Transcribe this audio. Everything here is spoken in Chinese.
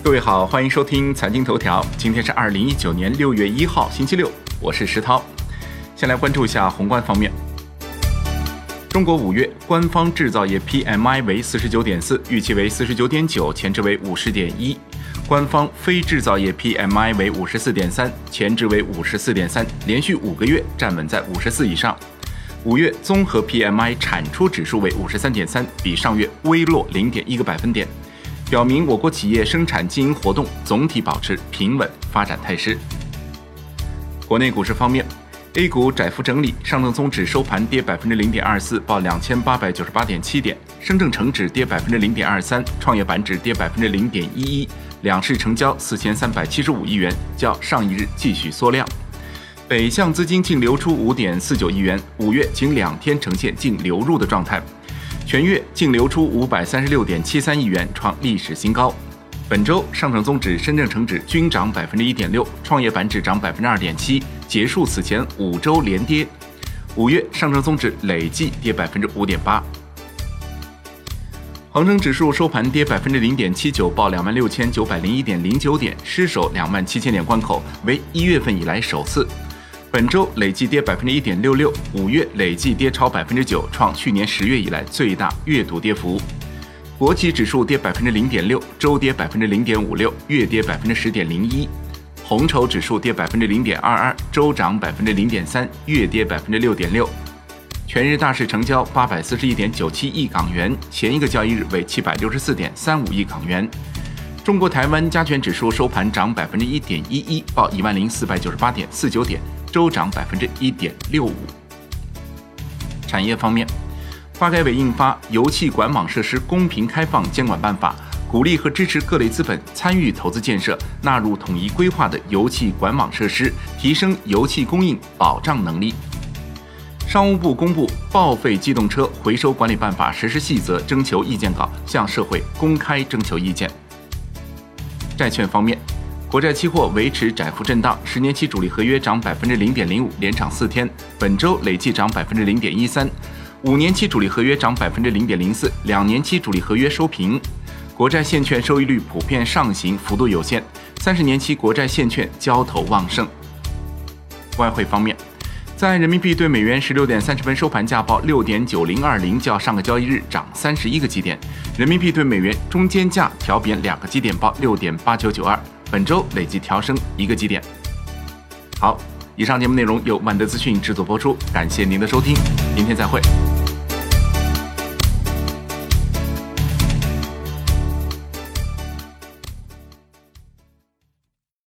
各位好，欢迎收听财经头条。今天是二零一九年六月一号，星期六，我是石涛。先来关注一下宏观方面。中国五月官方制造业 PMI 为四十九点四，预期为四十九点九，前值为五十点一；官方非制造业 PMI 为五十四点三，前值为五十四点三，连续五个月站稳在五十四以上。五月综合 PMI 产出指数为五十三点三，比上月微落零点一个百分点。表明我国企业生产经营活动总体保持平稳发展态势。国内股市方面，A 股窄幅整理，上证综指收盘跌百分之零点二四，报两千八百九十八点七点；深证成指跌百分之零点二三，创业板指跌百分之零点一一。两市成交四千三百七十五亿元，较上一日继续缩量。北向资金净流出五点四九亿元，五月仅两天呈现净流入的状态。全月净流出五百三十六点七三亿元，创历史新高。本周上证综指、深证成指均涨百分之一点六，创业板指涨百分之二点七，结束此前五周连跌。五月上证综指累计跌百分之五点八。恒生指数收盘跌百分之零点七九，报两万六千九百零一点零九点，失守两万七千点关口，为一月份以来首次。本周累计跌百分之一点六六，五月累计跌超百分之九，创去年十月以来最大月度跌幅。国企指数跌百分之零点六，周跌百分之零点五六，月跌百分之十点零一。红筹指数跌百分之零点二二，周涨百分之零点三，月跌百分之六点六。全日大市成交八百四十一点九七亿港元，前一个交易日为七百六十四点三五亿港元。中国台湾加权指数收盘涨百分之一点一一，报一万零四百九十八点四九点。周涨百分之一点六五。产业方面，发改委印发《油气管网设施公平开放监管办法》，鼓励和支持各类资本参与投资建设纳入统一规划的油气管网设施，提升油气供应保障能力。商务部公布《报废机动车回收管理办法实施细则》征求意见稿，向社会公开征求意见。债券方面。国债期货维持窄幅震荡，十年期主力合约涨百分之零点零五，连涨四天，本周累计涨百分之零点一三；五年期主力合约涨百分之零点零四，两年期主力合约收平。国债现券收益率普遍上行，幅度有限，三十年期国债现券交投旺盛。外汇方面，在人民币对美元十六点三十分收盘价报六点九零二零，较上个交易日涨三十一个基点，人民币对美元中间价调贬两个基点，报六点八九九二。本周累计调升一个基点。好，以上节目内容由万德资讯制作播出，感谢您的收听，明天再会。